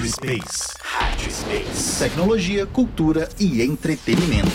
Rádio Space. Rádio Space. Tecnologia, cultura e entretenimento.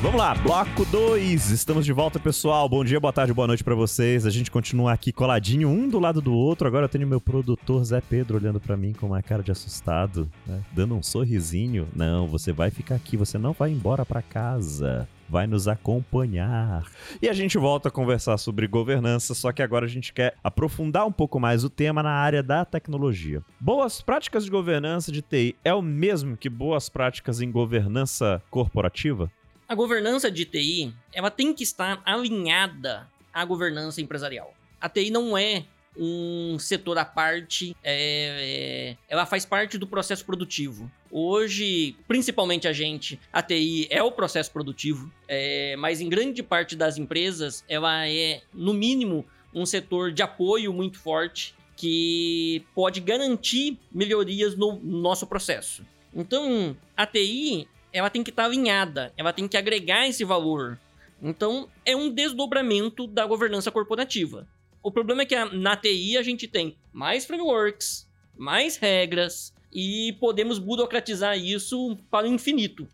Vamos lá, bloco 2. Estamos de volta, pessoal. Bom dia, boa tarde, boa noite para vocês. A gente continua aqui coladinho, um do lado do outro. Agora eu tenho meu produtor Zé Pedro olhando para mim com uma cara de assustado, né? dando um sorrisinho. Não, você vai ficar aqui, você não vai embora para casa vai nos acompanhar. E a gente volta a conversar sobre governança, só que agora a gente quer aprofundar um pouco mais o tema na área da tecnologia. Boas práticas de governança de TI é o mesmo que boas práticas em governança corporativa? A governança de TI, ela tem que estar alinhada à governança empresarial. A TI não é um setor à parte, é, é, ela faz parte do processo produtivo. Hoje, principalmente a gente, a TI é o processo produtivo, é, mas em grande parte das empresas, ela é, no mínimo, um setor de apoio muito forte que pode garantir melhorias no nosso processo. Então, a TI ela tem que estar tá alinhada, ela tem que agregar esse valor. Então, é um desdobramento da governança corporativa. O problema é que na TI a gente tem mais frameworks, mais regras e podemos burocratizar isso para o infinito.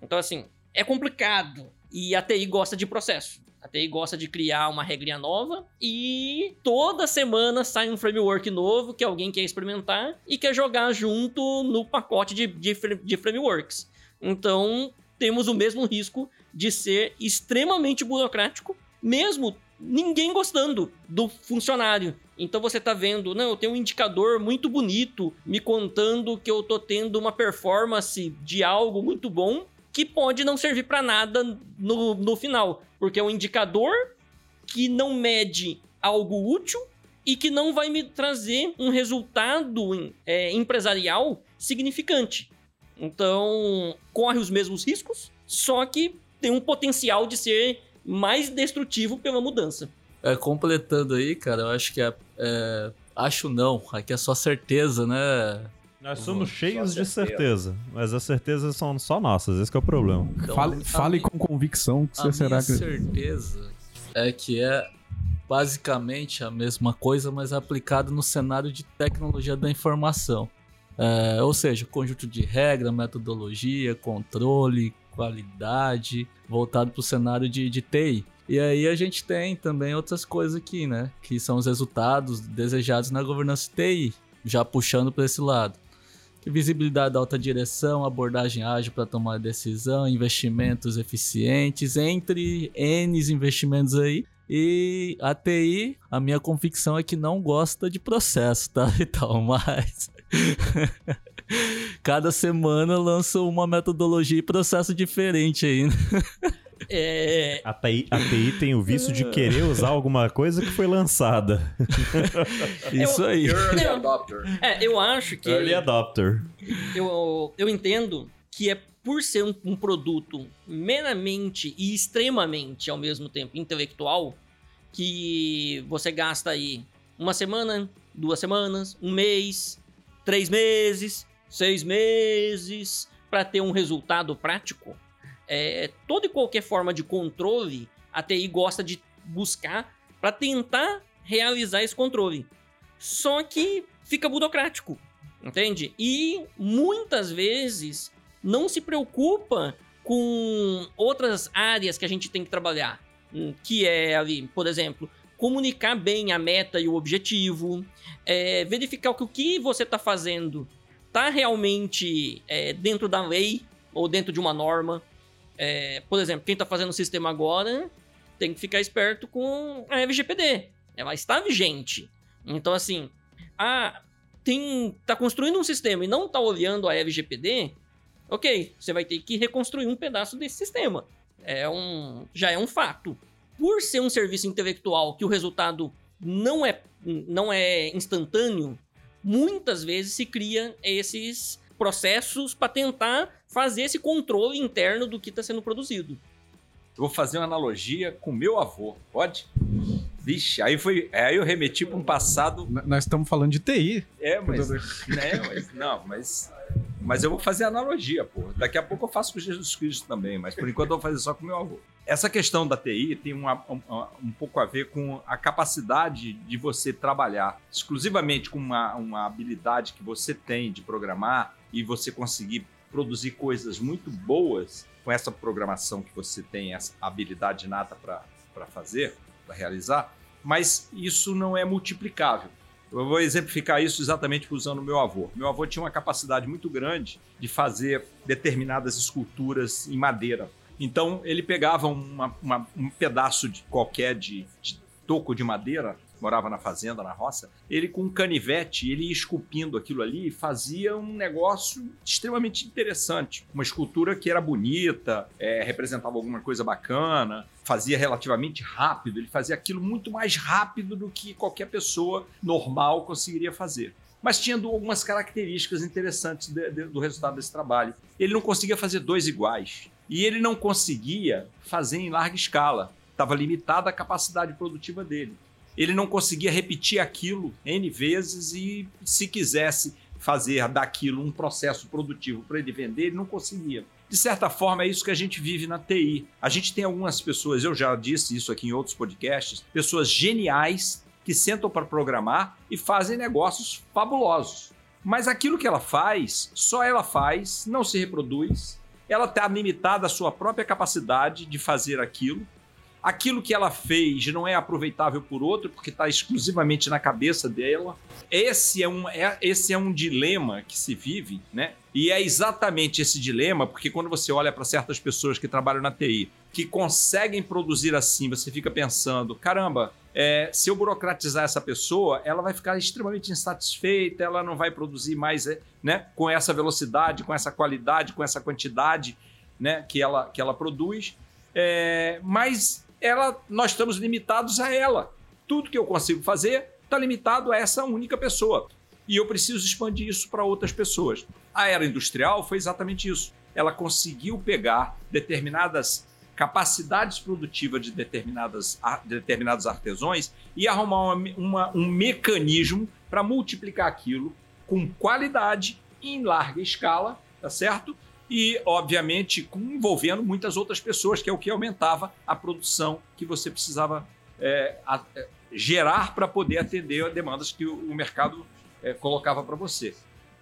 Então, assim, é complicado e a TI gosta de processo. A TI gosta de criar uma regrinha nova e toda semana sai um framework novo que alguém quer experimentar e quer jogar junto no pacote de, de, de frameworks. Então, temos o mesmo risco de ser extremamente burocrático, mesmo ninguém gostando do funcionário. Então você tá vendo, não, eu tenho um indicador muito bonito me contando que eu tô tendo uma performance de algo muito bom que pode não servir para nada no, no final, porque é um indicador que não mede algo útil e que não vai me trazer um resultado é, empresarial significante. Então, corre os mesmos riscos, só que tem um potencial de ser mais destrutivo pela mudança. É, completando aí, cara, eu acho que é, é acho não, aqui é só certeza, né? Nós somos cheios de certeza, mas as certezas são só nossas, esse é o problema. Então, fale, fale com convicção que você será que. A certeza é que é basicamente a mesma coisa, mas aplicado no cenário de tecnologia da informação. É, ou seja, conjunto de regra, metodologia, controle, qualidade, voltado para o cenário de, de TI. E aí a gente tem também outras coisas aqui, né? Que são os resultados desejados na governança TI, já puxando para esse lado. Visibilidade da alta direção, abordagem ágil para tomar decisão, investimentos eficientes, entre N investimentos aí. E a TI, a minha convicção é que não gosta de processo, tá? Então, mas Cada semana lança uma metodologia e processo diferente aí. Né? É... A, TI, a TI tem o vício de querer usar alguma coisa que foi lançada. Isso aí. Early adopter. É, eu acho que. Early adopter. Eu, eu entendo que é por ser um, um produto meramente e extremamente ao mesmo tempo intelectual que você gasta aí uma semana, duas semanas, um mês, três meses, seis meses, para ter um resultado prático. É, toda e qualquer forma de controle, a TI gosta de buscar para tentar realizar esse controle. Só que fica burocrático, entende? E muitas vezes não se preocupa com outras áreas que a gente tem que trabalhar, hum, que é ali, por exemplo, comunicar bem a meta e o objetivo, é, verificar que o que você está fazendo está realmente é, dentro da lei ou dentro de uma norma. É, por exemplo, quem está fazendo o sistema agora tem que ficar esperto com a LGPD. Ela está vigente. Então, assim, a, tem, tá construindo um sistema e não está olhando a LGPD, ok, você vai ter que reconstruir um pedaço desse sistema. É um, já é um fato por ser um serviço intelectual que o resultado não é, não é instantâneo, muitas vezes se cria esses processos para tentar fazer esse controle interno do que está sendo produzido. Eu vou fazer uma analogia com meu avô, pode? Vixe, aí foi. Aí eu remeti para um passado. nós estamos falando de TI. É, mas. né, mas não, mas. Mas eu vou fazer analogia, pô. Daqui a pouco eu faço com Jesus Cristo também, mas por enquanto eu vou fazer só com meu avô. essa questão da TI tem uma- um, um pouco a ver com a capacidade de você trabalhar exclusivamente com uma, uma habilidade que você tem de programar e você conseguir produzir coisas muito boas com essa programação que você tem, essa habilidade nata para fazer, para realizar, mas isso não é multiplicável. Eu vou exemplificar isso exatamente usando o meu avô. Meu avô tinha uma capacidade muito grande de fazer determinadas esculturas em madeira. Então ele pegava uma- uma- um pedaço de qualquer de, de toco de madeira, morava na fazenda, na roça, ele com um canivete, ele ia esculpindo aquilo ali fazia um negócio extremamente interessante. Uma escultura que era bonita, é, representava alguma coisa bacana, fazia relativamente rápido, ele fazia aquilo muito mais rápido do que qualquer pessoa normal conseguiria fazer. Mas tinha algumas características interessantes de- de- do resultado desse trabalho. Ele não conseguia fazer dois iguais. E ele não conseguia fazer em larga escala. Estava limitada a capacidade produtiva dele. Ele não conseguia repetir aquilo N vezes e, se quisesse fazer daquilo um processo produtivo para ele vender, ele não conseguia. De certa forma, é isso que a gente vive na TI. A gente tem algumas pessoas, eu já disse isso aqui em outros podcasts, pessoas geniais que sentam para programar e fazem negócios fabulosos. Mas aquilo que ela faz, só ela faz, não se reproduz, ela está limitada à sua própria capacidade de fazer aquilo. Aquilo que ela fez não é aproveitável por outro, porque está exclusivamente na cabeça dela. Esse é, um, é- esse é um dilema que se vive, né? E é exatamente esse dilema, porque quando você olha para certas pessoas que trabalham na TI, que conseguem produzir assim, você fica pensando: caramba, é, se eu burocratizar essa pessoa, ela vai ficar extremamente insatisfeita, ela não vai produzir mais é, né, com essa velocidade, com essa qualidade, com essa quantidade né, que, ela, que ela produz. É, mas ela, nós estamos limitados a ela. Tudo que eu consigo fazer está limitado a essa única pessoa. E eu preciso expandir isso para outras pessoas. A era industrial foi exatamente isso. Ela conseguiu pegar determinadas capacidades produtivas de, determinadas, de determinados artesãos e arrumar uma- uma- um mecanismo para multiplicar aquilo com qualidade em larga escala, tá certo? E, obviamente, envolvendo muitas outras pessoas, que é o que aumentava a produção que você precisava é, a- é, gerar para poder atender as demandas que o, o mercado é, colocava para você.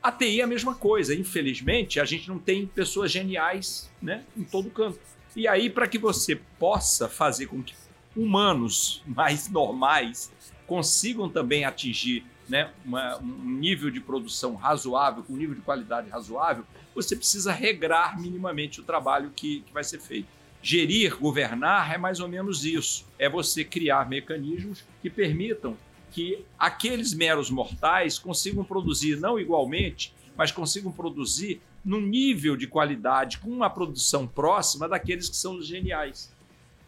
A TI é a mesma coisa. Infelizmente, a gente não tem pessoas geniais né, em todo canto. E aí, para que você possa fazer com que humanos mais normais consigam também atingir né, uma- um nível de produção razoável, com um nível de qualidade razoável, você precisa regrar minimamente o trabalho que, que vai ser feito. Gerir, governar é mais ou menos isso. É você criar mecanismos que permitam que aqueles meros mortais consigam produzir não igualmente, mas consigam produzir num nível de qualidade, com uma produção próxima daqueles que são os geniais.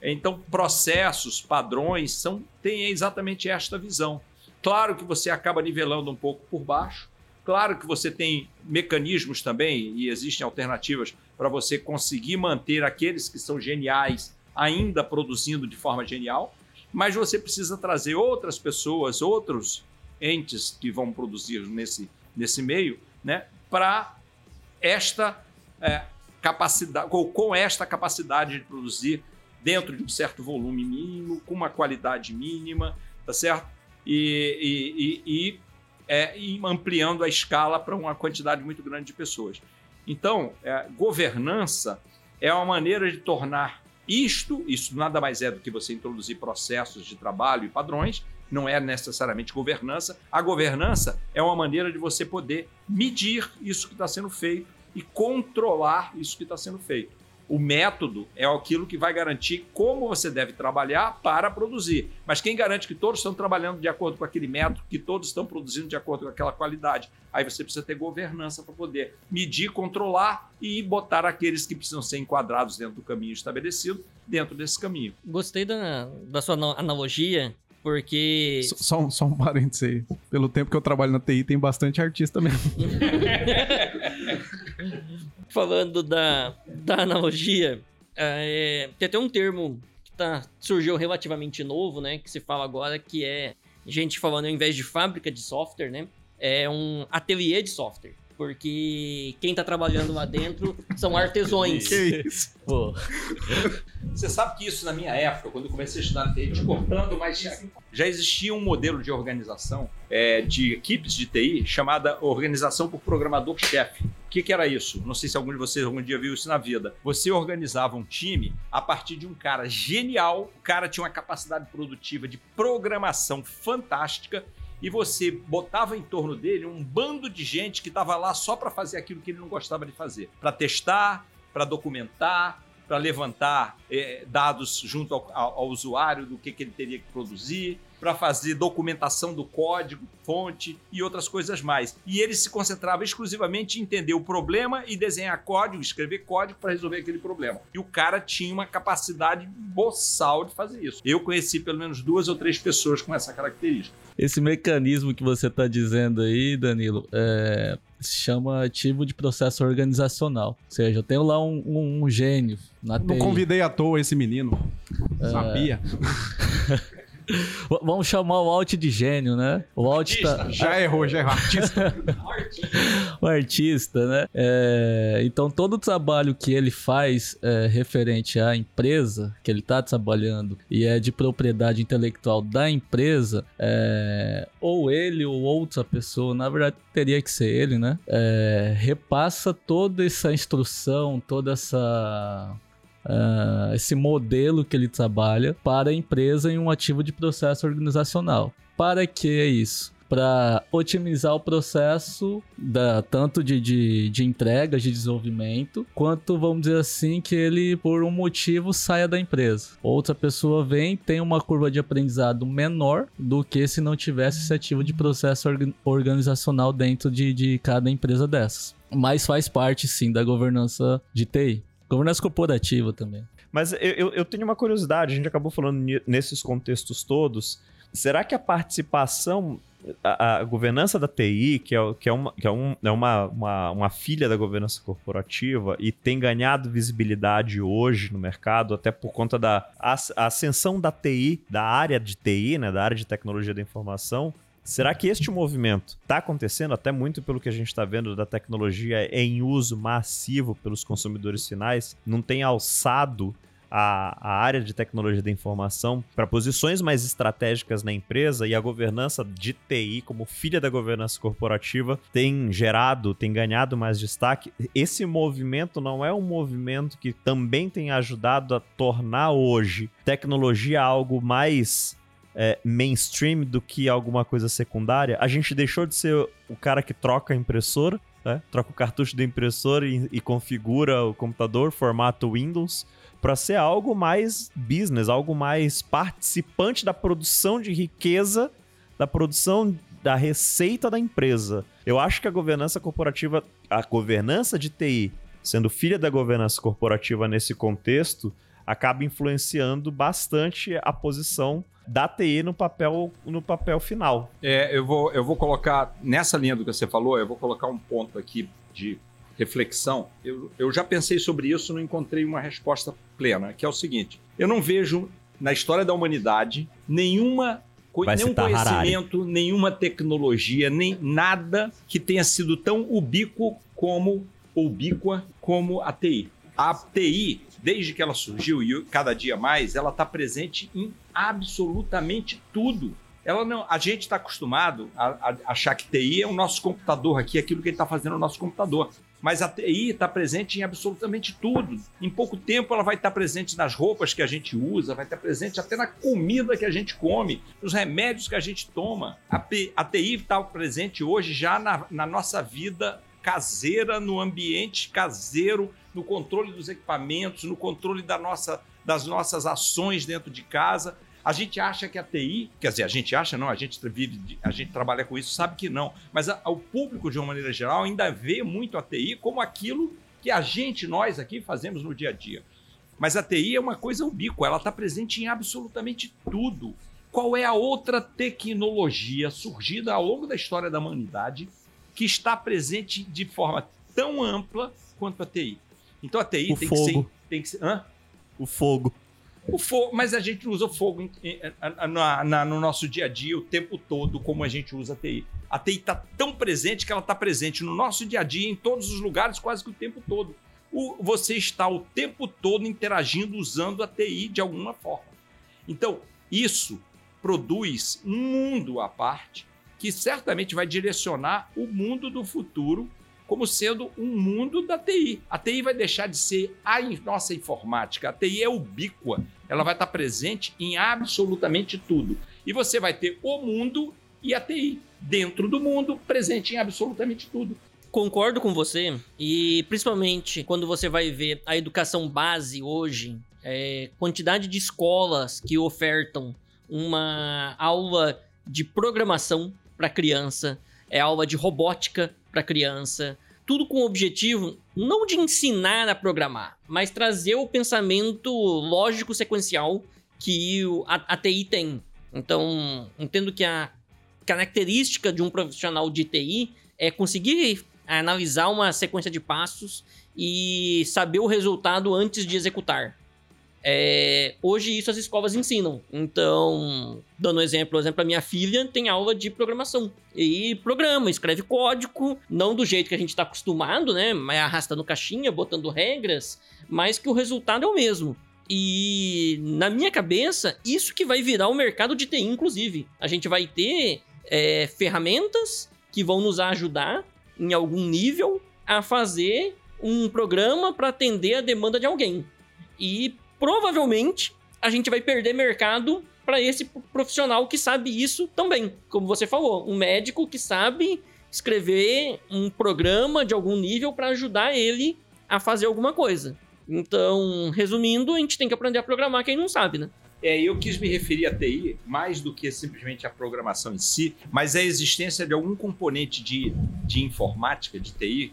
Então, processos, padrões, são, têm exatamente esta visão. Claro que você acaba nivelando um pouco por baixo, claro que você tem mecanismos também, e existem alternativas para você conseguir manter aqueles que são geniais ainda produzindo de forma genial, mas você precisa trazer outras pessoas, outros entes que vão produzir nesse, nesse meio, né, para esta é, capacidade, com, com esta capacidade de produzir dentro de um certo volume mínimo, com uma qualidade mínima, tá certo? E, e, e, e, é, e ampliando a escala para uma quantidade muito grande de pessoas. Então, é, governança é uma maneira de tornar isto, isso nada mais é do que você introduzir processos de trabalho e padrões, não é necessariamente governança. A governança é uma maneira de você poder medir isso que está sendo feito e controlar isso que está sendo feito. O método é aquilo que vai garantir como você deve trabalhar para produzir. Mas quem garante que todos estão trabalhando de acordo com aquele método, que todos estão produzindo de acordo com aquela qualidade? Aí você precisa ter governança para poder medir, controlar e botar aqueles que precisam ser enquadrados dentro do caminho estabelecido, dentro desse caminho. Gostei da, da sua ana- analogia, porque. Só- Só, um- só um parênteses aí. Pelo tempo que eu trabalho na TI, tem bastante artista mesmo. Falando da, da analogia, é, tem até um termo que tá, surgiu relativamente novo, né? Que se fala agora, que é gente falando, ao invés de fábrica de software, né? É um ateliê de software. Porque quem tá trabalhando lá dentro são artesões. Que isso? Pô, Você sabe que isso na minha época, quando eu comecei a estudar na TI, te cortando, já, já existia um modelo de organização é, de equipes de TI chamada Organização por Programador-Chefe. O que, que era isso? Não sei se algum de vocês algum dia viu isso na vida. Você organizava um time a partir de um cara genial, o cara tinha uma capacidade produtiva de programação fantástica e você botava em torno dele um bando de gente que estava lá só para fazer aquilo que ele não gostava de fazer, para testar, para documentar, para levantar eh, dados junto ao, ao- ao usuário do que, que ele teria que produzir, para fazer documentação do código, fonte e outras coisas mais. E ele se concentrava exclusivamente em entender o problema e desenhar código, escrever código para resolver aquele problema. E o cara tinha uma capacidade boçal de fazer isso. Eu conheci pelo menos duas ou três pessoas com essa característica. Esse mecanismo que você tá dizendo aí, Danilo, é, se chama ativo de processo organizacional. Ou seja, eu tenho lá um, um- um gênio na Não TI. convidei à toa esse menino. Sabia. Vamos chamar o Alt de gênio, né? O Alt tá, Já errou, já errou. Artista. o artista, né? É, então todo o trabalho que ele faz é, referente à empresa que ele está trabalhando e é de propriedade intelectual da empresa, é, ou ele ou outra pessoa, na verdade teria que ser ele, né? É, repassa toda essa instrução, toda essa ah, esse modelo que ele trabalha para a empresa em um ativo de processo organizacional. Para que é isso? Para otimizar o processo da, tanto de, de, de entregas, de desenvolvimento, quanto, vamos dizer assim, que ele, por um motivo, saia da empresa. Outra pessoa vem, tem uma curva de aprendizado menor do que se não tivesse esse ativo de processo orga- organizacional dentro de, de cada empresa dessas. Mas faz parte, sim, da governança de TI. Governança corporativa também. Mas eu, eu- tenho uma curiosidade, a gente acabou falando nesses contextos todos. Será que a participação, a, a governança da TI, que é, que é, uma, que é, um- é uma, uma, uma filha da governança corporativa e tem ganhado visibilidade hoje no mercado, até por conta da ascensão da TI, da área de TI, né, da área de tecnologia da informação, Será que este movimento está acontecendo, até muito pelo que a gente está vendo da tecnologia em uso massivo pelos consumidores finais, não tem alçado a, a área de tecnologia da informação para posições mais estratégicas na empresa e a governança de TI, como filha da governança corporativa, tem gerado, tem ganhado mais destaque. Esse movimento não é um movimento que também tem ajudado a tornar hoje tecnologia algo mais é, mainstream do que alguma coisa secundária. A gente deixou de ser o cara que troca a impressora, né? troca o cartucho da impressora e, e configura o computador, formato Windows, para ser algo mais business, algo mais participante da produção de riqueza, da produção da receita da empresa. Eu acho que a governança corporativa, a governança de TI, sendo filha da governança corporativa nesse contexto, acaba influenciando bastante a posição da TI no papel, no papel final. É, eu vou, eu vou colocar, nessa linha do que você falou, eu vou colocar um ponto aqui de reflexão. Eu, eu já pensei sobre isso, não encontrei uma resposta plena, que é o seguinte: eu não vejo na história da humanidade nenhuma Vai nenhum conhecimento, nenhuma tecnologia, nem nada que tenha sido tão ubíquo como ubíqua como a TI. A TI, desde que ela surgiu e cada dia mais, ela está presente em absolutamente tudo. Ela não, a gente está acostumado a, a achar que TI é o nosso computador aqui, aquilo que ele está fazendo no nosso computador. Mas a TI está presente em absolutamente tudo. Em pouco tempo ela vai estar presente nas roupas que a gente usa, vai estar presente até na comida que a gente come, nos remédios que a gente toma. A, a TI está presente hoje já na, na nossa vida caseira, no ambiente caseiro, no controle dos equipamentos, no controle da nossa, das nossas ações dentro de casa. A gente acha que a TI, quer dizer, a gente acha não, a gente vive, a gente trabalha com isso, sabe que não. Mas a- o público, de uma maneira geral, ainda vê muito a TI como aquilo que a gente, nós aqui, fazemos no dia a dia. Mas a TI é uma coisa ubíqua, ela está presente em absolutamente tudo. Qual é a outra tecnologia surgida ao longo da história da humanidade que está presente de forma tão ampla quanto a TI? Então a TI O tem que ser. fogo. Tem que ser hã? O fogo. O fogo, mas a gente usa o fogo em- em- na- na- no nosso dia a dia o tempo todo, como a gente usa a TI. A TI está tão presente que ela está presente no nosso dia a dia, em todos os lugares, quase que o tempo todo. O- você está o tempo todo interagindo, usando a TI de alguma forma. Então, isso produz um mundo à parte que certamente vai direcionar o mundo do futuro como sendo um mundo da TI. A TI vai deixar de ser a nossa informática. A TI é ubíqua. Ela vai estar presente em absolutamente tudo. E você vai ter o mundo e a TI dentro do mundo, presente em absolutamente tudo. Concordo com você, e principalmente quando você vai ver a educação base hoje, é, quantidade de escolas que ofertam uma aula de programação para criança, é aula de robótica para criança, tudo com o objetivo não de ensinar a programar, mas trazer o pensamento lógico sequencial que a, a TI tem. Então, entendo que a característica de um profissional de TI é conseguir analisar uma sequência de passos e saber o resultado antes de executar. É, hoje isso as escolas ensinam. Então, dando um exemplo, por exemplo, a minha filha tem aula de programação. E programa, escreve código, não do jeito que a gente está acostumado, né? Mas arrastando caixinha, botando regras, mas que o resultado é o mesmo. E na minha cabeça, isso que vai virar o mercado de TI, inclusive. A gente vai ter é, ferramentas que vão nos ajudar em algum nível a fazer um programa para atender a demanda de alguém. E provavelmente a gente vai perder mercado para esse profissional que sabe isso também. Como você falou, um médico que sabe escrever um programa de algum nível para ajudar ele a fazer alguma coisa. Então, resumindo, a gente tem que aprender a programar quem não sabe, né? É, eu quis me referir à TI mais do que simplesmente a programação em si, mas a existência de algum componente de, de informática, de TI,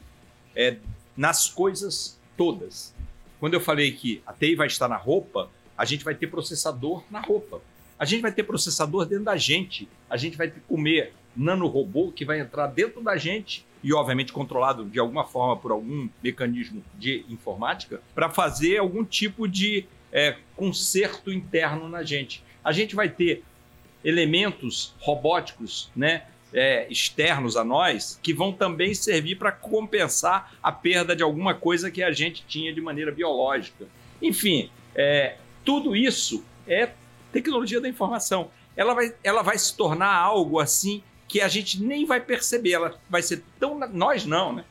é, nas coisas todas. Quando eu falei que a TI vai estar na roupa, a gente vai ter processador na roupa. A gente vai ter processador dentro da gente. A gente vai comer nanorobô que vai entrar dentro da gente e, obviamente, controlado de alguma forma por algum mecanismo de informática para fazer algum tipo de é, conserto interno na gente. A gente vai ter elementos robóticos, né? É, externos a nós que vão também servir para compensar a perda de alguma coisa que a gente tinha de maneira biológica. Enfim, é, tudo isso é tecnologia da informação. Ela vai, ela vai se tornar algo assim que a gente nem vai perceber. Ela vai ser tão. Nós não, né?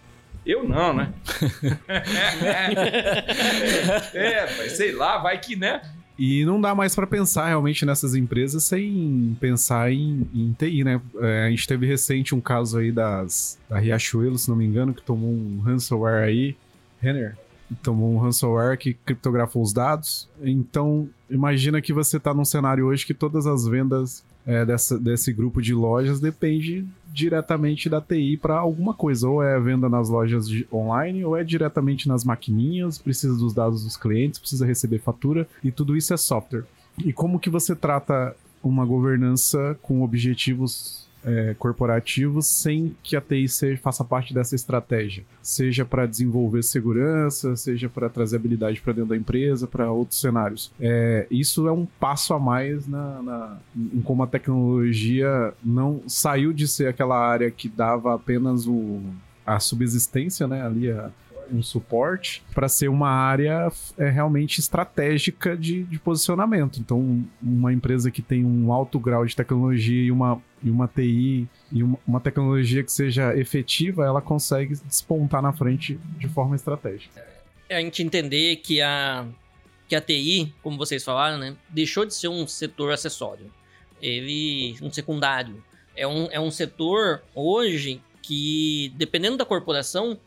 Eu não, né? é, mas sei lá, vai que, né? E não dá mais pra pensar realmente nessas empresas sem pensar em, em TI, né? É, a gente teve recente um caso aí das, da Riachuelo, se não me engano, que tomou um ransomware aí. Renner? Tomou um ransomware que criptografou os dados. Então, imagina que você tá num cenário hoje que todas as vendas é, dessa, desse grupo de lojas depende diretamente da TI para alguma coisa. Ou é venda nas lojas de- online, ou é diretamente nas maquininhas, precisa dos dados dos clientes, precisa receber fatura, e tudo isso é software. E como que você trata uma governança com objetivos é, corporativos sem que a TI seja, faça parte dessa estratégia? Seja para desenvolver segurança, seja para trazer habilidade para dentro da empresa, para outros cenários. É, isso é um passo a mais na, na- em como a tecnologia não saiu de ser aquela área que dava apenas o, a subsistência, né, ali a- um suporte, para ser uma área é, realmente estratégica de, de posicionamento. Então, uma empresa que tem um alto grau de tecnologia e uma, e uma TI e uma, uma tecnologia que seja efetiva, ela consegue despontar na frente de forma estratégica. É a gente entender que a, que a TI, como vocês falaram, né, deixou de ser um setor acessório. Ele, um secundário. É um, é um setor hoje que, dependendo da corporação,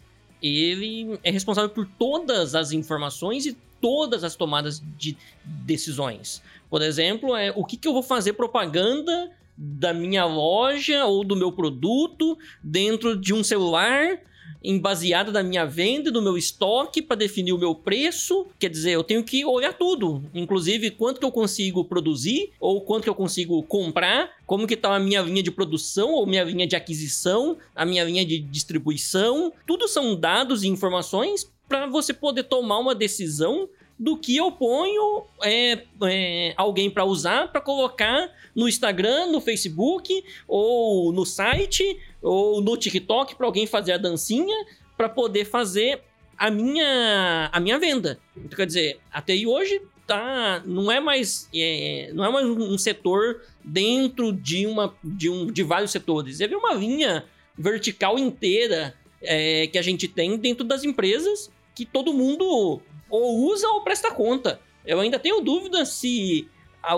ele é responsável por todas as informações e todas as tomadas de decisões. Por exemplo, é o que, que eu vou fazer propaganda da minha loja ou do meu produto dentro de um celular em baseada da minha venda do meu estoque para definir o meu preço. Quer dizer, eu tenho que olhar tudo, inclusive quanto que eu consigo produzir ou quanto que eu consigo comprar, como que tá a minha linha de produção ou minha linha de aquisição, a minha linha de distribuição. Tudo são dados e informações para você poder tomar uma decisão do que eu ponho é, é, alguém para usar para colocar no Instagram, no Facebook ou no site ou no TikTok para alguém fazer a dancinha para poder fazer a minha a minha venda. Então, quer dizer, a TI hoje tá não é mais é, não é mais um setor dentro de uma de um de vários setores. É uma linha vertical inteira é, que a gente tem dentro das empresas que todo mundo ou usa ou presta conta. Eu ainda tenho dúvida se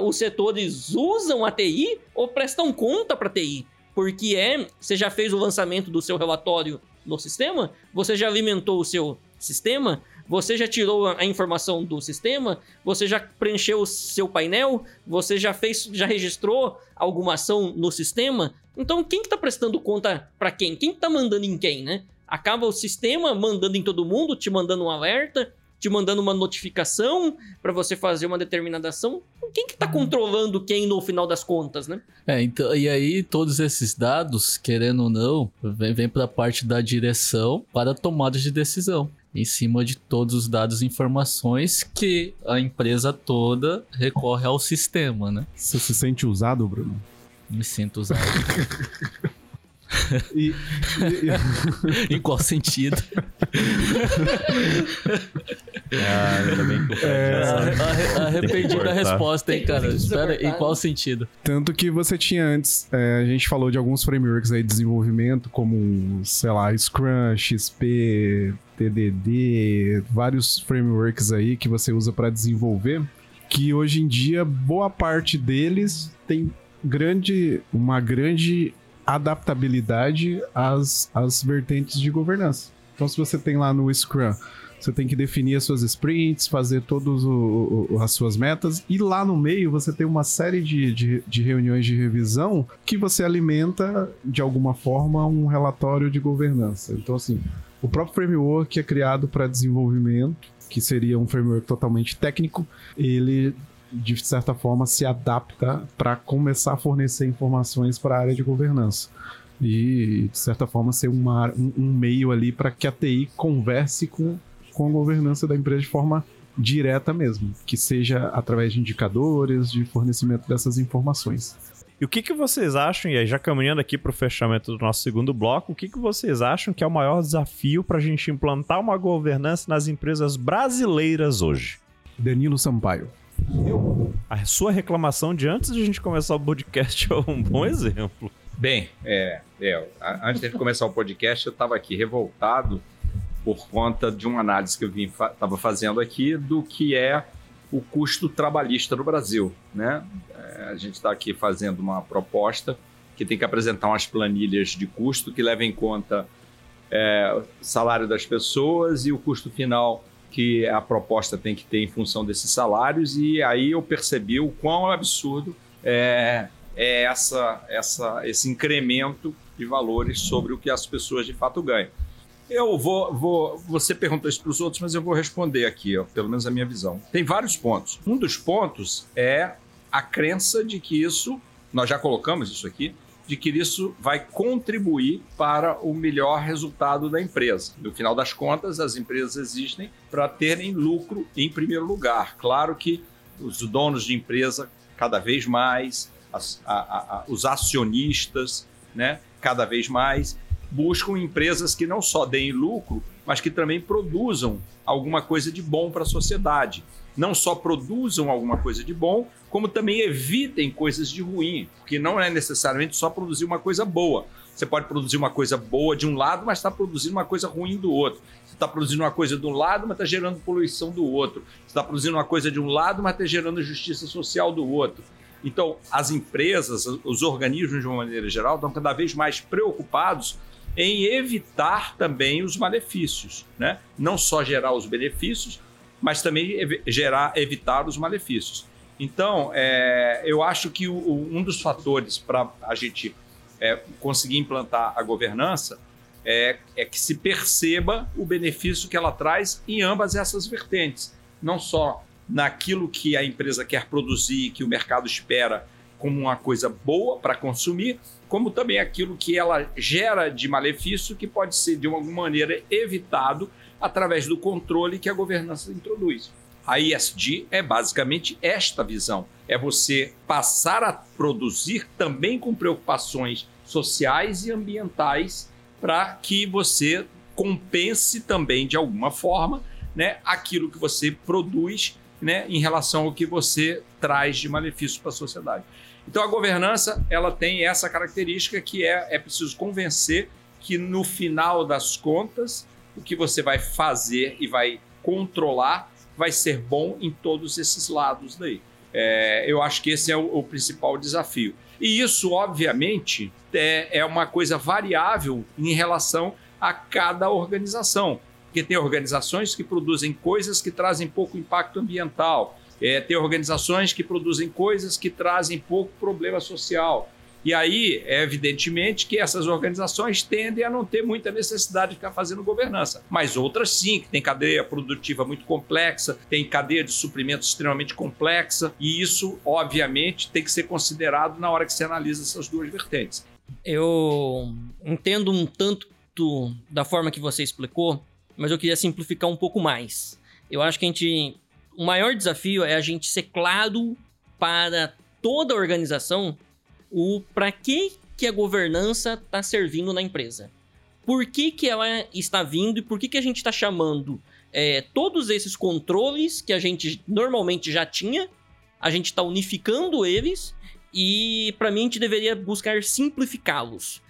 os setores usam a TI ou prestam conta para TI. Porque é, você já fez o lançamento do seu relatório no sistema, você já alimentou o seu sistema, você já tirou a informação do sistema, você já preencheu o seu painel, você já fez, já registrou alguma ação no sistema. Então, quem que tá prestando conta para quem? Quem que tá mandando em quem, né? Acaba o sistema mandando em todo mundo, te mandando um alerta, te mandando uma notificação para você fazer uma determinada ação. Quem que tá controlando quem no final das contas, né? É, então, e aí todos esses dados, querendo ou não, vem, vem para a parte da direção para tomadas de decisão. Em cima de todos os dados e informações que a empresa toda recorre ao sistema, né? Você se sente usado, Bruno? Me sinto usado. E, em qual sentido? Ah, ainda bem que o Fred É, já sabe. Arre- Arrependi da resposta, hein, cara? Espera, em qual sentido? Tanto que você tinha antes, é, a gente falou de alguns frameworks aí de desenvolvimento, como, sei lá, Scrum, XP, TDD, vários frameworks aí que você usa para desenvolver, que hoje em dia boa parte deles tem grande, uma grande adaptabilidade às, às vertentes de governança. Então, se você tem lá no Scrum, você tem que definir as suas sprints, fazer todas as suas metas, e lá no meio você tem uma série de, de, de reuniões de revisão que você alimenta, de alguma forma, um relatório de governança. Então, assim, o próprio framework é criado para desenvolvimento, que seria um framework totalmente técnico, ele de certa forma se adapta para começar a fornecer informações para a área de governança. E de certa forma ser uma, um, um meio ali para que a TI converse com, com a governança da empresa de forma direta mesmo, que seja através de indicadores, de fornecimento dessas informações. E o que, que vocês acham, e aí já caminhando aqui para o fechamento do nosso segundo bloco, o que, que vocês acham que é o maior desafio para a gente implantar uma governança nas empresas brasileiras hoje? Danilo Sampaio. A sua reclamação de antes de a gente começar o podcast é um bom exemplo. Bem, é, é, a- antes de começar o podcast, eu estava aqui revoltado por conta de uma análise que eu estava fazendo aqui do que é o custo trabalhista no Brasil. Né? É, a gente está aqui fazendo uma proposta que tem que apresentar umas planilhas de custo que levem em conta é, o salário das pessoas e o custo final que a proposta tem que ter em função desses salários. E aí eu percebi o quão absurdo é, é essa, essa, esse incremento de valores sobre o que as pessoas de fato ganham. Eu vou, vou. Você perguntou isso para os outros, mas eu vou responder aqui, ó, pelo menos a minha visão. Tem vários pontos. Um dos pontos é a crença de que isso, nós já colocamos isso aqui, de que isso vai contribuir para o melhor resultado da empresa. No final das contas, as empresas existem para terem lucro em primeiro lugar. Claro que os donos de empresa, cada vez mais, as- a- a- os acionistas, né, cada vez mais, buscam empresas que não só deem lucro, mas que também produzam alguma coisa de bom para a sociedade. Não só produzam alguma coisa de bom, como também evitem coisas de ruim, porque não é necessariamente só produzir uma coisa boa. Você pode produzir uma coisa boa de um lado, mas está produzindo uma coisa ruim do outro. Você está produzindo uma coisa de um lado, mas está gerando poluição do outro. Você está produzindo uma coisa de um lado, mas está gerando justiça social do outro. Então, as empresas, os organismos de uma maneira geral, estão cada vez mais preocupados em evitar também os malefícios, né? Não só gerar os benefícios, mas também gerar, evitar os malefícios. Então, é, eu acho que o- um dos fatores para a gente é, conseguir implantar a governança é, é que se perceba o benefício que ela traz em ambas essas vertentes. Não só naquilo que a empresa quer produzir, que o mercado espera como uma coisa boa para consumir, como também aquilo que ela gera de malefício que pode ser de alguma maneira evitado através do controle que a governança introduz. A ISD é basicamente esta visão: é você passar a produzir também com preocupações sociais e ambientais para que você compense também de alguma forma né, aquilo que você produz né, em relação ao que você traz de malefício para a sociedade. Então a governança ela tem essa característica que é, é preciso convencer que no final das contas o que você vai fazer e vai controlar vai ser bom em todos esses lados daí. É, eu acho que esse é o, o, principal desafio. E isso, obviamente, é, é uma coisa variável em relação a cada organização. Porque tem organizações que produzem coisas que trazem pouco impacto ambiental, é, tem organizações que produzem coisas que trazem pouco problema social. E aí, é evidentemente que essas organizações tendem a não ter muita necessidade de ficar fazendo governança. Mas outras sim, que tem cadeia produtiva muito complexa, tem cadeia de suprimentos extremamente complexa, e isso, obviamente, tem que ser considerado na hora que se analisa essas duas vertentes. Eu entendo um tanto da forma que você explicou, mas eu queria simplificar um pouco mais. Eu acho que a gente. O maior desafio é a gente ser claro para toda a organização o para que, que a governança está servindo na empresa. Por que, que ela está vindo e por que, que a gente está chamando é, todos esses controles que a gente normalmente já tinha, a gente está unificando eles e para mim a gente deveria buscar simplificá-los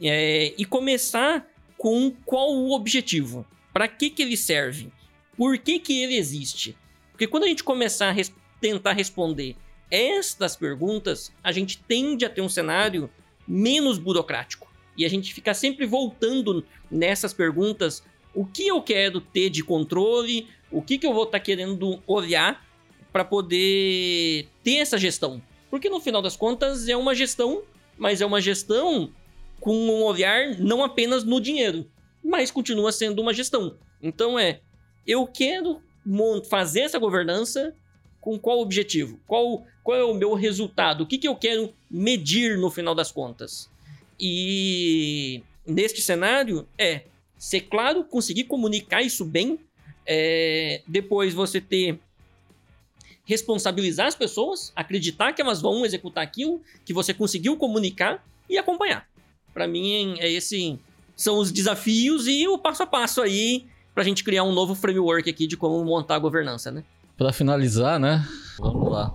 é, e começar com qual o objetivo, para que, que ele serve, por que, que ele existe. Porque quando a gente começar a res tentar responder estas perguntas, a gente tende a ter um cenário menos burocrático. E a gente fica sempre voltando nessas perguntas: o que eu quero ter de controle, o que, que eu vou estar tá querendo olhar para poder ter essa gestão. Porque no final das contas é uma gestão, mas é uma gestão com um olhar não apenas no dinheiro, mas continua sendo uma gestão. Então é, eu quero fazer essa governança com qual objetivo? Qual, qual é o meu resultado? O que, que eu quero medir no final das contas? E neste cenário é ser claro, conseguir comunicar isso bem, é, depois você ter responsabilizar as pessoas, acreditar que elas vão executar aquilo que você conseguiu comunicar e acompanhar. Para mim é esse são os desafios e o passo a passo aí para a gente criar um novo framework aqui de como montar a governança, né? Para finalizar, né? Vamos lá.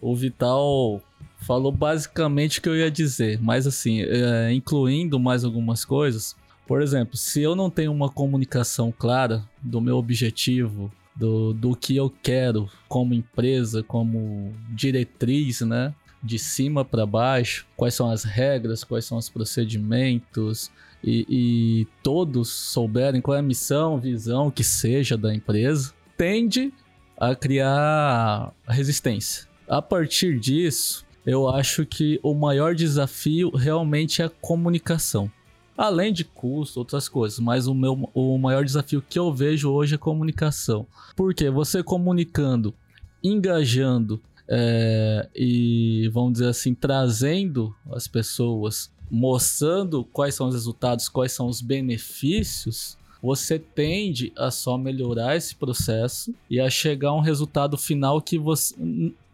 O Vital falou basicamente o que eu ia dizer, mas assim, é, incluindo mais algumas coisas. Por exemplo, se eu não tenho uma comunicação clara do meu objetivo, do, do que eu quero como empresa, como diretriz, né? De cima para baixo, quais são as regras, quais são os procedimentos, e, e todos souberem qual é a missão, visão que seja da empresa, tende a criar resistência. A partir disso, eu acho que o maior desafio realmente é a comunicação. Além de custo, outras coisas, mas o, meu, o maior desafio que eu vejo hoje é comunicação. Porque você comunicando, engajando é, e, vamos dizer assim, trazendo as pessoas, mostrando quais são os resultados, quais são os benefícios, você tende a só melhorar esse processo e a chegar a um resultado final que você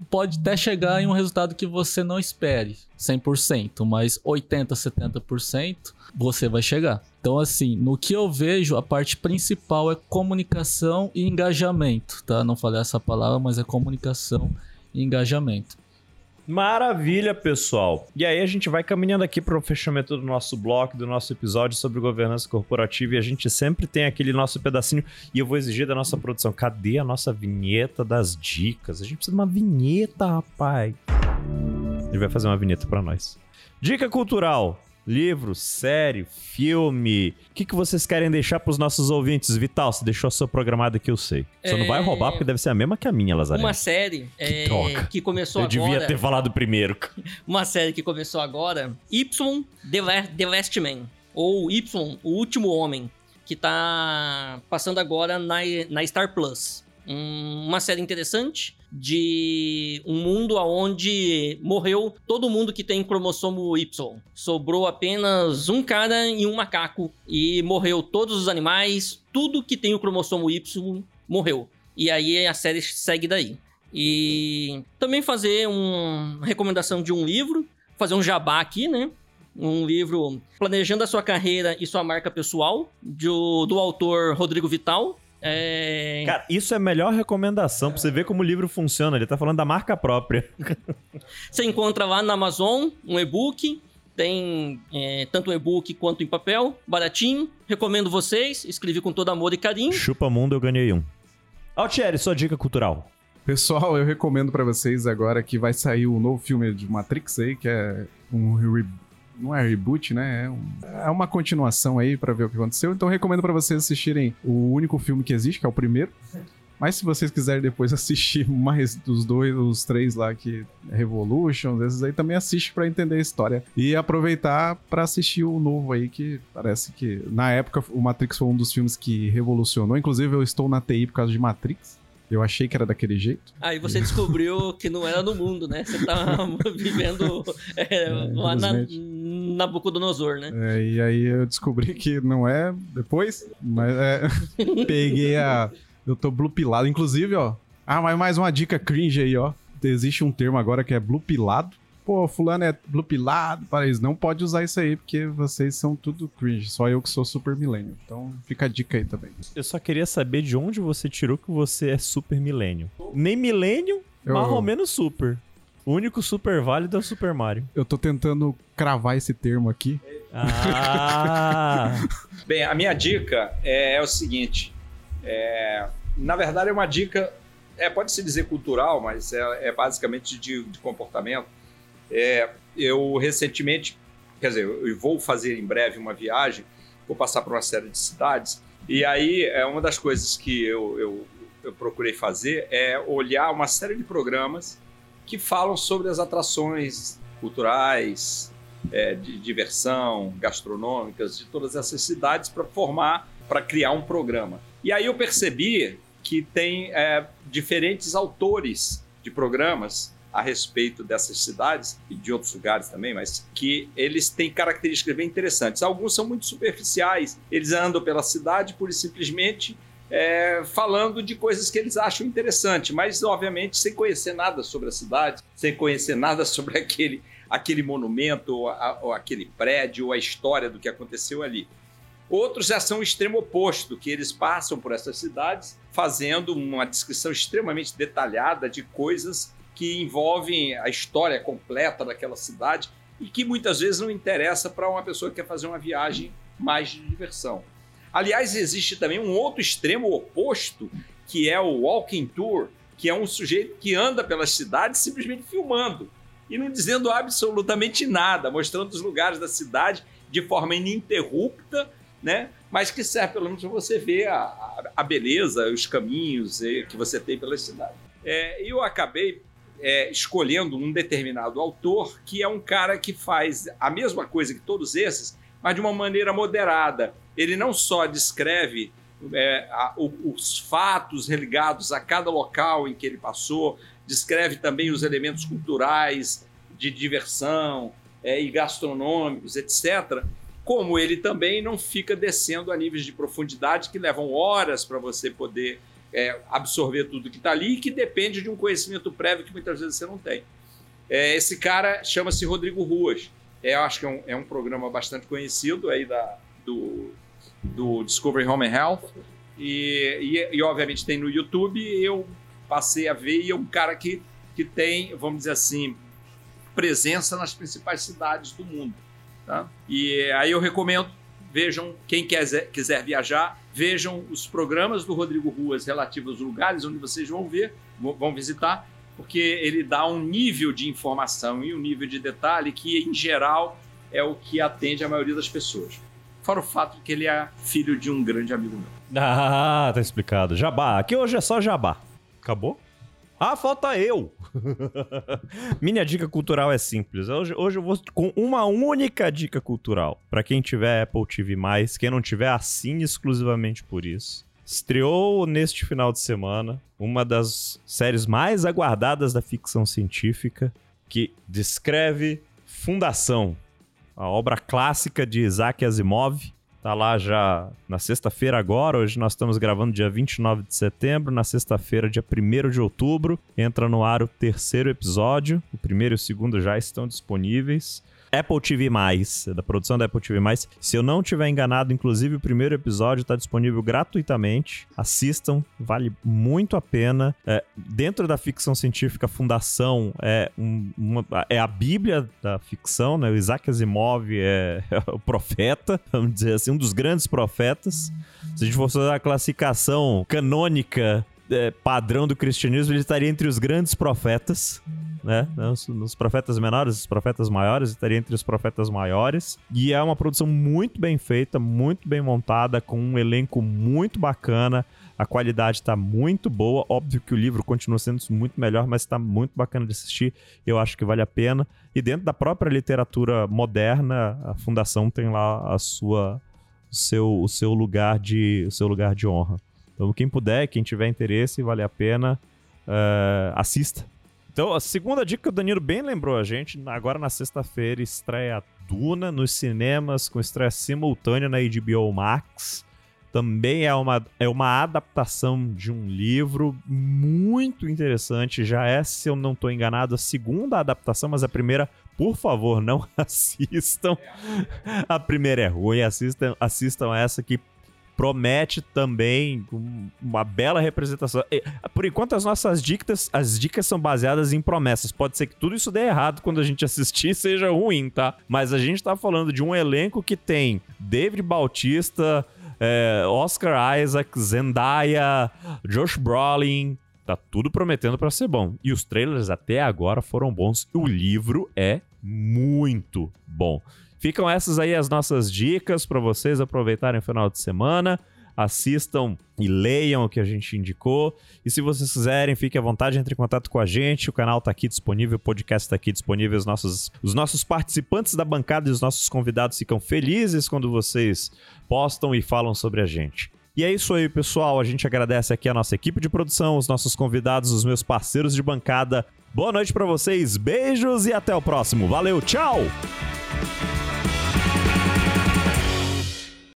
pode até chegar em um resultado que você não espere 100%, mas 80, 70% você vai chegar. Então assim, no que eu vejo, a parte principal é comunicação e engajamento, tá? Não falei essa palavra, mas é comunicação e engajamento. Maravilha, pessoal. E aí a gente vai caminhando aqui para o fechamento do nosso bloco, do nosso episódio sobre governança corporativa e a gente sempre tem aquele nosso pedacinho e eu vou exigir da nossa produção, cadê a nossa vinheta das dicas? A gente precisa de uma vinheta, rapaz. Ele vai fazer uma vinheta para nós. Dica cultural. Livro, série, filme. O que, que vocês querem deixar para os nossos ouvintes? Vital, você deixou a sua programada que eu sei. Você é... não vai roubar porque deve ser a mesma que a minha, Lazareno. Uma série que, é... que começou eu agora. Eu devia ter falado primeiro. Uma série que começou agora. Y The Last Man. Ou Y, O Último Homem. Que tá passando agora na, na Star Plus. uma série interessante de um mundo onde morreu todo mundo que tem cromossomo Y. Sobrou apenas um cara e um macaco e morreu todos os animais, tudo que tem o cromossomo Y morreu. E aí a série segue daí. E também fazer uma recomendação de um livro, fazer um jabá aqui, né? Um livro Planejando a Sua Carreira e Sua Marca Pessoal, do, do autor Rodrigo Vital. É... Cara, isso é a melhor recomendação pra você ver como o livro funciona. Ele tá falando da marca própria. Você encontra lá na Amazon um e-book. Tem é, tanto um e-book quanto em papel, baratinho. Recomendo vocês. Escrevi com todo amor e carinho. Chupa mundo, eu ganhei um. Altieri, sua dica cultural. Pessoal, eu recomendo pra vocês agora que vai sair o novo filme de Matrix aí, que é um re- não é reboot, né? É, um- é uma continuação aí pra ver o que aconteceu. Então recomendo pra vocês assistirem o único filme que existe, que é o primeiro. Mas se vocês quiserem depois assistir mais dos dois, os três lá que é Revolution, esses aí também assiste pra entender a história e aproveitar pra assistir o novo aí que parece que na época o Matrix foi um dos filmes que revolucionou. Inclusive eu estou na TI por causa de Matrix. Eu achei que era daquele jeito. Aí você descobriu que não era no mundo, né? Você tá vivendo é, lá na. Nabucodonosor, né? É, e aí eu descobri que não é depois, mas é. peguei a. Eu tô blue pilado. Inclusive, ó. Ah, mas mais uma dica cringe aí, ó. Existe um termo agora que é blue pilado. Pô, fulano é blue pilado, para isso. Não pode usar isso aí, porque vocês são tudo cringe. Só eu que sou super milênio. Então fica a dica aí também. Eu só queria saber de onde você tirou que você é super milênio. Nem milênio, Eu- mais ou menos super. O único super válido é o Super Mario. Eu tô tentando cravar esse termo aqui. Ah! Bem, a minha dica é, é o seguinte: é, na verdade, é uma dica, é, pode se dizer cultural, mas é, é basicamente de, de comportamento. É, eu recentemente, quer dizer, eu vou fazer em breve uma viagem, vou passar por uma série de cidades, e aí é uma das coisas que eu, eu, eu procurei fazer é olhar uma série de programas que falam sobre as atrações culturais, é, de diversão, gastronômicas, de todas essas cidades para formar, para criar um programa. E aí eu percebi que tem é, diferentes autores de programas a respeito dessas cidades e de outros lugares também, mas que eles têm características bem interessantes. Alguns são muito superficiais, eles andam pela cidade e simplesmente é, falando de coisas que eles acham interessante, mas obviamente sem conhecer nada sobre a cidade, sem conhecer nada sobre aquele aquele monumento, ou, a- ou aquele prédio, ou a história do que aconteceu ali. Outros já são o extremo oposto, que eles passam por essas cidades fazendo uma descrição extremamente detalhada de coisas que envolvem a história completa daquela cidade e que muitas vezes não interessa para uma pessoa que quer fazer uma viagem mais de diversão. Aliás, existe também um outro extremo oposto, que é o walking tour, que é um sujeito que anda pelas cidades simplesmente filmando e não dizendo absolutamente nada, mostrando os lugares da cidade de forma ininterrupta, né? Mas que serve pelo menos para você ver a, a- beleza, os caminhos eh, que você tem pela cidade. É, eu acabei é, escolhendo um determinado autor que é um cara que faz a mesma coisa que todos esses, mas de uma maneira moderada. Ele não só descreve é, a- o- os fatos ligados a cada local em que ele passou, descreve também os elementos culturais, de diversão é, e gastronômicos, etc. Como ele também não fica descendo a níveis de profundidade que levam horas para você poder é, absorver tudo que está ali e que depende de um conhecimento prévio que muitas vezes você não tem. É, esse cara chama-se Rodrigo Ruas. É, eu acho que é um, é um programa bastante conhecido aí da, do, do Discovery Home and Health. E, e, e, obviamente tem no YouTube. Eu passei a ver e é um cara que, que tem, vamos dizer assim, presença nas principais cidades do mundo. Tá? E aí eu recomendo, vejam, quem quiser, quiser viajar, vejam os programas do Rodrigo Ruas relativos aos lugares onde vocês vão ver, vão vão visitar, porque ele dá um nível de informação e um nível de detalhe que, em geral, é o que atende a maioria das pessoas. Fora o fato de que ele é filho de um grande amigo meu. Ah, tá explicado. Jabá. Aqui hoje é só jabá. Acabou? Ah, falta eu. Minha dica cultural é simples. Hoje, hoje eu vou com uma única dica cultural. Pra quem tiver Apple TV+, quem não tiver, assine exclusivamente por isso. Estreou neste final de semana uma das séries mais aguardadas da ficção científica, que descreve Fundação, a obra clássica de Isaac Asimov, tá? Lá já na sexta-feira agora. Hoje nós estamos gravando dia 29 de setembro. Na sexta-feira, dia 1 de outubro, entra no ar o terceiro episódio. O primeiro e o segundo já estão disponíveis. Apple TV+, da produção da Apple TV+. Se eu não tiver enganado, inclusive o primeiro episódio está disponível gratuitamente. Assistam, vale muito a pena. É, dentro da ficção científica, Fundação é, um, uma, é a bíblia da ficção, né? O Isaac Asimov é, é, o profeta, vamos dizer assim, um dos grandes profetas. Se a gente fosse fazer a classificação canônica é, padrão do cristianismo, ele estaria entre os grandes profetas né? Nos, nos, profetas menores, os profetas maiores, estaria entre os profetas maiores. E é uma produção muito bem feita, muito bem montada, com um elenco muito bacana. A qualidade está muito boa. Óbvio que o livro continua sendo muito melhor, mas está muito bacana de assistir. Eu acho que vale a pena. E dentro da própria literatura moderna, a Fundação tem lá a sua, seu, o seu lugar de, o seu lugar de honra. Então, quem puder, quem tiver interesse, vale a pena, uh, assista então, a segunda dica que o Danilo bem lembrou a gente, agora na sexta-feira estreia Duna nos cinemas com estreia simultânea na HBO Max. Também é uma, é uma adaptação de um livro muito interessante. Já é, se eu não estou enganado, a segunda adaptação, mas a primeira, por favor, não assistam. A primeira é ruim, assistam, assistam essa que promete também uma bela representação. Por enquanto, as nossas dicas, as dicas são baseadas em promessas. Pode ser que tudo isso dê errado quando a gente assistir seja ruim, tá? Mas a gente tá falando de um elenco que tem David Bautista, é, Oscar Isaac, Zendaya, Josh Brolin. Tá tudo prometendo para ser bom. E os trailers até agora foram bons. O livro é muito bom. Ficam essas aí as nossas dicas para vocês aproveitarem o final de semana. Assistam e leiam o que a gente indicou. E se vocês quiserem, fiquem à vontade, entre em contato com a gente. O canal está aqui disponível, o podcast está aqui disponível. Os nossos, os nossos participantes da bancada e os nossos convidados ficam felizes quando vocês postam e falam sobre a gente. E é isso aí, pessoal. A gente agradece aqui a nossa equipe de produção, os nossos convidados, os meus parceiros de bancada. Boa noite para vocês, beijos e até o próximo. Valeu, tchau!